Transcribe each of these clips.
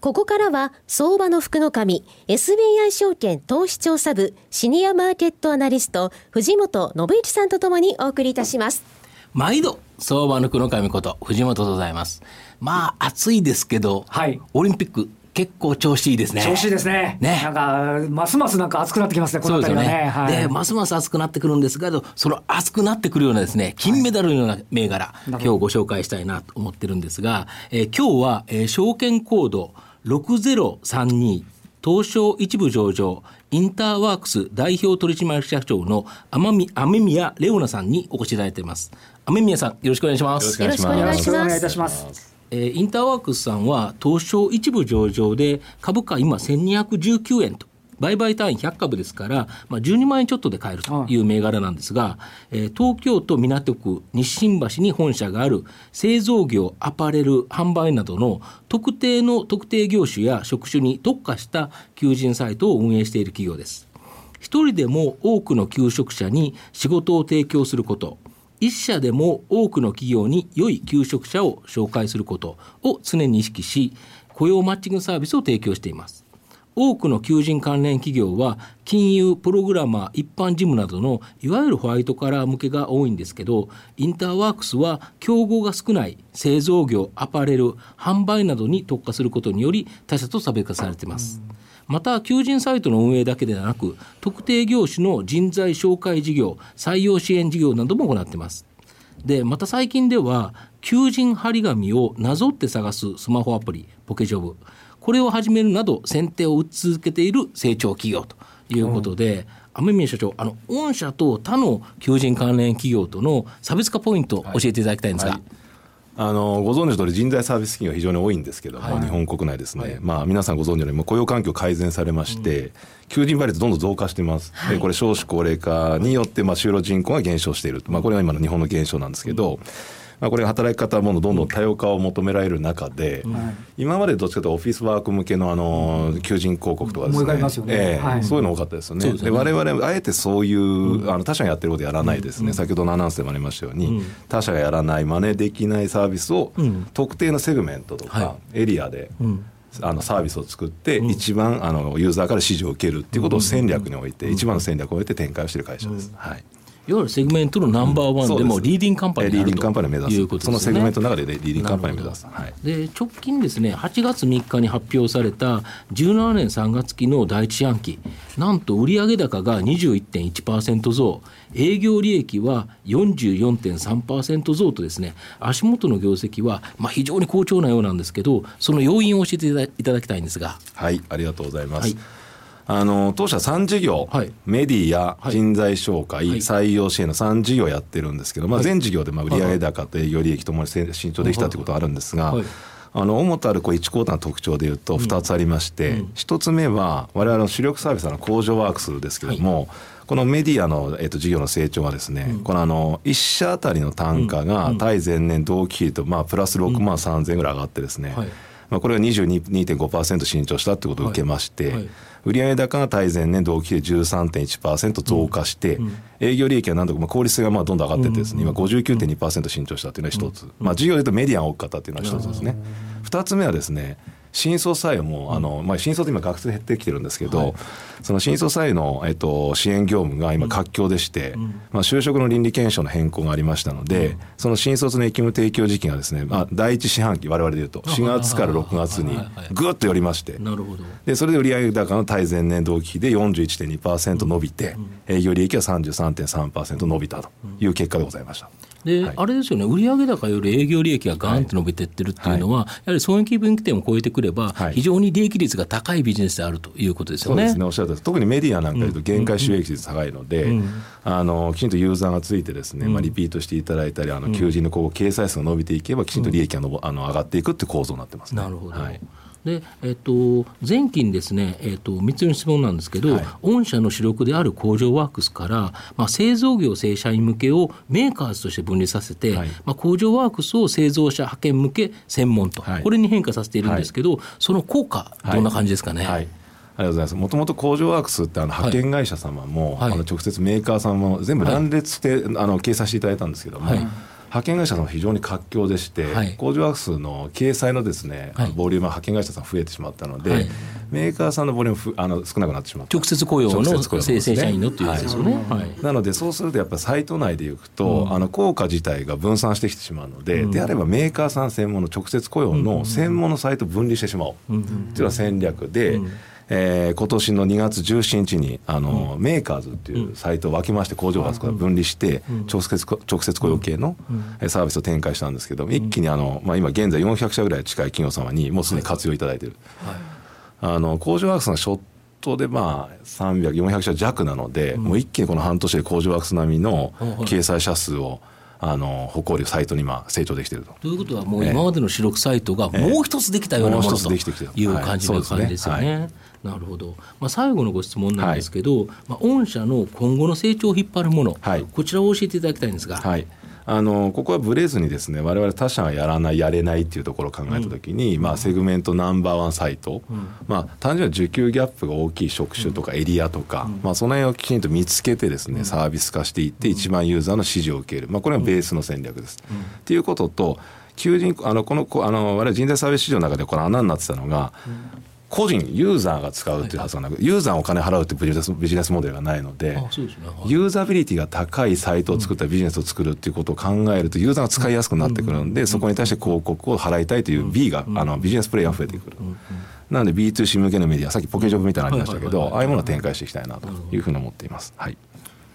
ここからは相場の福の神 SBI 証券投資調査部シニアマーケットアナリスト藤本信一さんとともにお送りいたします毎度相場の福の神こと藤本でございますまあ暑いですけど、はい、オリンピック結構調子いいですね。調子いいですね。ね。なんか、ますますなんか熱くなってきますね、この辺りはね。で、ねはい、で、ますます熱くなってくるんですが、その熱くなってくるようなですね、金メダルのような銘柄、はい、今日ご紹介したいなと思ってるんですが、えー、今日は、えー、証券コード6032東証一部上場インターワークス代表取締役社長の雨宮レオナさんにお越しいただいています。雨宮さん、よろしくお願いします。よろしくお願いします。よろしくお願いいたします。えー、インターワークスさんは東証一部上場で株価今1219円と売買単位100株ですから、まあ、12万円ちょっとで買えるという銘柄なんですが、えー、東京都港区日新橋に本社がある製造業、アパレル、販売などの特定の特定業種や職種に特化した求人サイトを運営している企業です。一人でも多くの求職者に仕事を提供すること、一社でも多くの企業に良い求職者を紹介することを常に意識し、雇用マッチングサービスを提供しています。多くの求人関連企業は金融プログラマー一般事務などのいわゆるホワイトカラー向けが多いんですけどインターワークスは競合が少ない製造業アパレル販売などに特化することにより他社と差別化されています。また求人サイトの運営だけではなく特定業種の人材紹介事業採用支援事業なども行っていますでまた最近では求人張り紙をなぞって探すスマホアプリポケジョブこれを始めるなど先手を打ち続けている成長企業ということで、雨宮社長あの御社と他の求人関連企業との差別化ポイント教えていただきたいんですが。はい。あのご存知の通り人材サービス企業が非常に多いんですけども、はい、日本国内ですね、はい、まあ、皆さんご存知のように雇用環境改善されまして、うん、求人倍率どんどん増加しています、はい、でこれ少子高齢化によってまあ就労人口が減少している、まあ、これが今の日本の現象なんですけど、うんまあ、これ働き方もどんどん多様化を求められる中で、今までどっちかというとオフィスワーク向けのあの求人広告とかですね、えーそういうの多かったですよね。で我々あえてそういう、あの他社がやってることやらないですね、先ほどのアナウンスでもありましたように、他社がやらない真似できないサービスを、特定のセグメントとかエリアで、あのサービスを作って、一番あのユーザーから支持を受けるっていうことを戦略において、一番の戦略を置いて展開をしている会社です。はいいわゆるセグメントのナンバーワンでもリーディングカンパニーリーディングカンパニーを目指す。いうことです、ね、そのセグメントの中でリーディングカンパニーを目指す、はい、で直近ですね8月3日に発表された17年3月期の第一四半期なんと売上高が21.1%増。営業利益は44.3%増とですね足元の業績はまあ非常に好調なようなんですけどその要因を教えていただきたいんですが。はいありがとうございます、はいあの当社3事業、はい、メディア、人材紹介、はい、採用支援の3事業やってるんですけど、まあ、全事業でまあ売上高と営業利益ともに伸長できたということはあるんですが、あの主たるこう1クォーターの特徴でいうと2つありまして、うん、1つ目は我々の主力サービスの工場ワークスですけれども、はい、このメディアの、えー、と事業の成長はですね、うん、このあの1社あたりの単価が対前年同期比とまあプラス6万3000円ぐらい上がってですね、はいまあ、これが22.5%伸長したということを受けまして、はい。はい、売上高が対前年同期で13.1%増加して、うん。うん、営業利益はなんとか、まあ、効率性がまあどんどん上がっててですね、今59.2%伸長したというのは一つ、まあ、事業でいうとメディアが多かったというのは一つですね。二つ目はですね新卒採用も、あのまあ、新卒今学生減ってきてるんですけど、はい、その新卒採用の、えっと、支援業務が今活況でして、うん、まあ、就職の倫理検証の変更がありましたので、うん、その新卒の役務提供時期がですね、まあ、第一四半期我々でいうと4月から6月にぐっと寄りましてでそれで売上高の対前年同期比で41.2%伸びて、うん、営業利益は33.3%伸びたという結果でございました。で、はい、あれですよね、売上高より営業利益がガーンと伸びていってるっていうのは、はい、やはり損益分岐点を超えてくれば、非常に利益率が高いビジネスであるということですよね。そうですね、おっしゃる特にメディアなんかいうと、限界収益率高いので、うん。うん、あのきちんとユーザーがついてですね、まあ、リピートしていただいたり、あの求人のこう掲載数が伸びていけば、きちんと利益がのぼあの上がっていくって構造になってます、ね、なるほど、はいで、えっと、前期にですね、えっと、3つの質問なんですけど、はい、御社の主力である工場ワークスから、まあ、製造業正社員向けをメーカーズとして分離させて、はい、まあ、工場ワークスを製造者派遣向け専門と、はい、これに変化させているんですけど、その効果、どんな感じですかね？ありがとうございます。もともと工場ワークスってあの派遣会社様も、はい、あの直接メーカーさんも全部乱列して、あの掲載していただいたんですけども、派遣会社さん非常に活況でして、はい、工場ワークスの掲載のですね、はい、ボリュームは派遣会社さん増えてしまったので、はい、メーカーさんのボリュームあの少なくなってしまった。直接雇用の生成社員のっていうですよね、なのでそうするとやっぱりサイト内でいくと、うん、あの効果自体が分散してきてしまうので、うん、であればメーカーさん専門の直接雇用の専門のサイト分離してしまおう。っていうのは戦略で、うんえー、今年の2月17日にあの、うん、メーカーズっていうサイトを分けまして工場発から分離して、直接直接雇用系のサービスを展開したんですけど一気にあの、まあ、今現在400社ぐらい近い企業様にもうすでに活用いただいている、はい、あの工場ワークスがショットでまあ300、400社弱なので、もう一気にこの半年で工場ワークス並みの掲載者数をあの誇るサイトに今成長できていると。ということはもう今までの主力サイトがもう一つできたようなものという感じの感じですよね。なるほど、まあ、最後のご質問なんですけど、はい、まあ、御社の今後の成長を引っ張るもの、はい、こちらを教えていただきたいんですが。はいあのここはブレずにですね我々他社がやらないやれないっていうところを考えた時に、うん、まあ、セグメントナンバーワンサイト、うん、まあ、単純に需給ギャップが大きい職種とかエリアとか、うん、まあ、その辺をきちんと見つけてですねサービス化していって一番ユーザーの支持を受ける、まあ、これがベースの戦略です。っていうことと求人あのこのあの我々人材サービス市場の中でこの穴になってたのが、個人ユーザーが使うというはずがなく、はい、ユーザーお金払うってビジネスビジネスモデルがないので、ねはい、ユーザビリティが高いサイトを作ったビジネスを作るっていうことを考えるとユーザーが使いやすくなってくるんで、うん、そこに対して広告を払いたいという B が、うん、あのビジネスプレイヤーが増えてくる。なので B2C 向けのメディアさっきポケジョブみたいなのありましたけどああいうものを展開していきたいなというふうに思っています。はい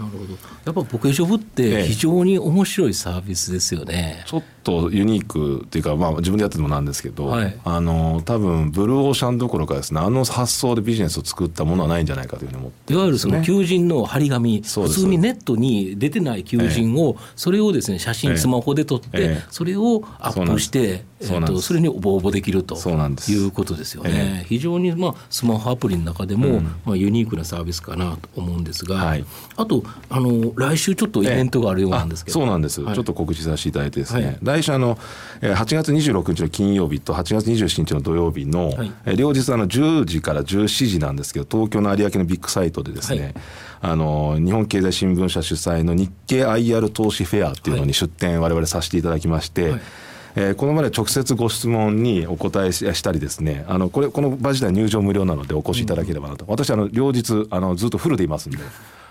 なるほど。やっぱポケジョブって非常に面白いサービスですよね。ちょっとユニークっていうか、まあ、自分でやっててもなんですけど、はい、あの多分ブルーオーシャンどころかですねあの発想でビジネスを作ったものはないんじゃないかというふうに思って、ね、いわゆるその求人の張り紙普通にネットに出てない求人を、それをですね写真スマホで撮って、それをアップして、えー、とそれに応募できるということですよね。非常に、まあ、スマホアプリの中でも、まあ、ユニークなサービスかなと思うんですが、はい、あとあの来週ちょっとイベントがあるようなんですけど、そうなんです、はい、ちょっと告知させていただいてですね、来週あの8月26日の金曜日と8月27日の土曜日の、はい、両日あの10時から17時なんですけど東京の有明のビッグサイトでですね、はい、あの日本経済新聞社主催の日経 IR 投資フェアっていうのに出展我々させていただきまして、はいえー、このまで直接ご質問にお答えしたりですねあのこれこの場自体入場無料なのでお越しいただければなと、うん、私あの両日あのずっとフルでいますんで。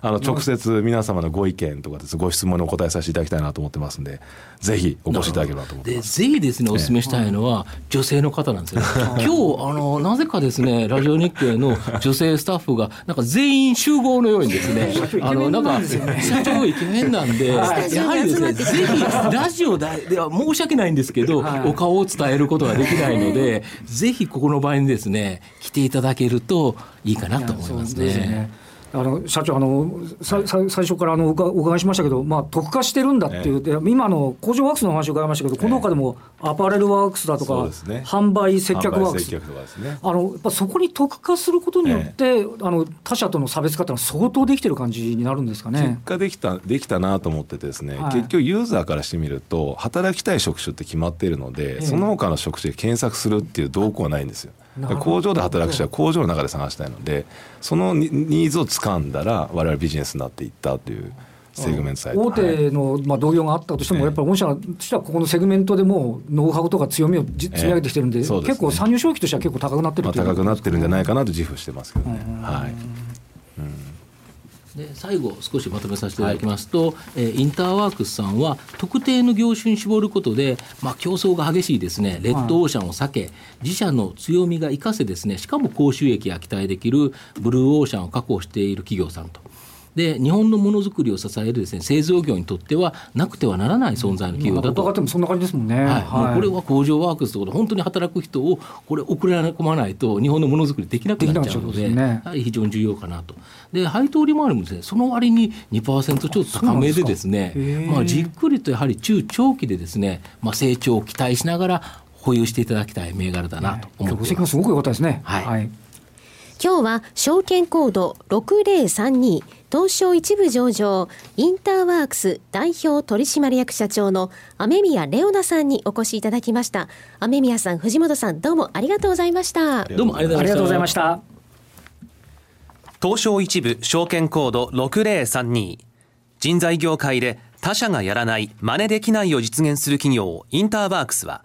あの直接皆様のご意見とかです、ご質問にお答えさせていただきたいなと思ってますんで、ぜひお越しいただければと思ってます。ぜひですね、お勧めしたいのは、女性の方なんですよ、今日あのなぜかですね、ラジオ日経の女性スタッフが、なんか全員集合のようにですね、あのなんか、社長イケメンなんで、やはりですね、ぜひラジオでは申し訳ないんですけど、お顔を伝えることができないので、ぜひここの場にですね、来ていただけるといいかなと思いますね。あの社長あの、最初からあのお伺いしましたけど、まあ、特化してるんだっていう、ええ、今の工場ワークスの話を伺いましたけど、この他でもアパレルワークスだとか、ね、販売接客ワークス、ね、あのやっぱそこに特化することによって、え、あの他社との差別化ってのは相当できてる感じになるんですかね。結果できたできたなと思ってですね、はい、結局ユーザーからしてみると働きたい職種って決まっているので、その他の職種で検索するっていう動向はないんですよ。工場で働く人は工場の中で探したいのでそのニーズを掴んだら我々ビジネスになっていったというセグメント大手の、まあ、同業があったとしても、やっぱり御社としてはここのセグメントでもノウハウとか強みを積み上げてきてるんで、結構参入障壁としては結構高くなってる、高くなってるんじゃないかなと自負してますけどね。はいで最後少しまとめさせていただきますと、はい、えー、インターワークスさんは特定の業種に絞ることで、まあ、競争が激しいですね。レッドオーシャンを避け、はい、自社の強みが生かせですね。しかも高収益が期待できるブルーオーシャンを確保している企業さんとで日本のものづくりを支えるです、ね、製造業にとってはなくてはならない存在の企業だと、伺ってもそんな感じですもんね、はい。はい、これは工場ワークスということで本当に働く人をこれ送ら込まないと日本のものづくりできなくなっちゃうので、ね、やはり非常に重要かなと。で配当利回りもです、ね、その割に2%ちょっと高めでですねまあ、じっくりとやはり中長期でですね、まあ、成長を期待しながら保有していただきたい銘柄だなと思ってます。すごく良かったですね。はい、はい今日は証券コード6032東証一部上場インターワークス代表取締役社長の雨宮レオナさんにお越しいただきました。雨宮さん藤本さんどうもありがとうございました。どうもありがとうございました。東証一部証券コード6032人材業界で他社がやらない真似できないを実現する企業インターワークスは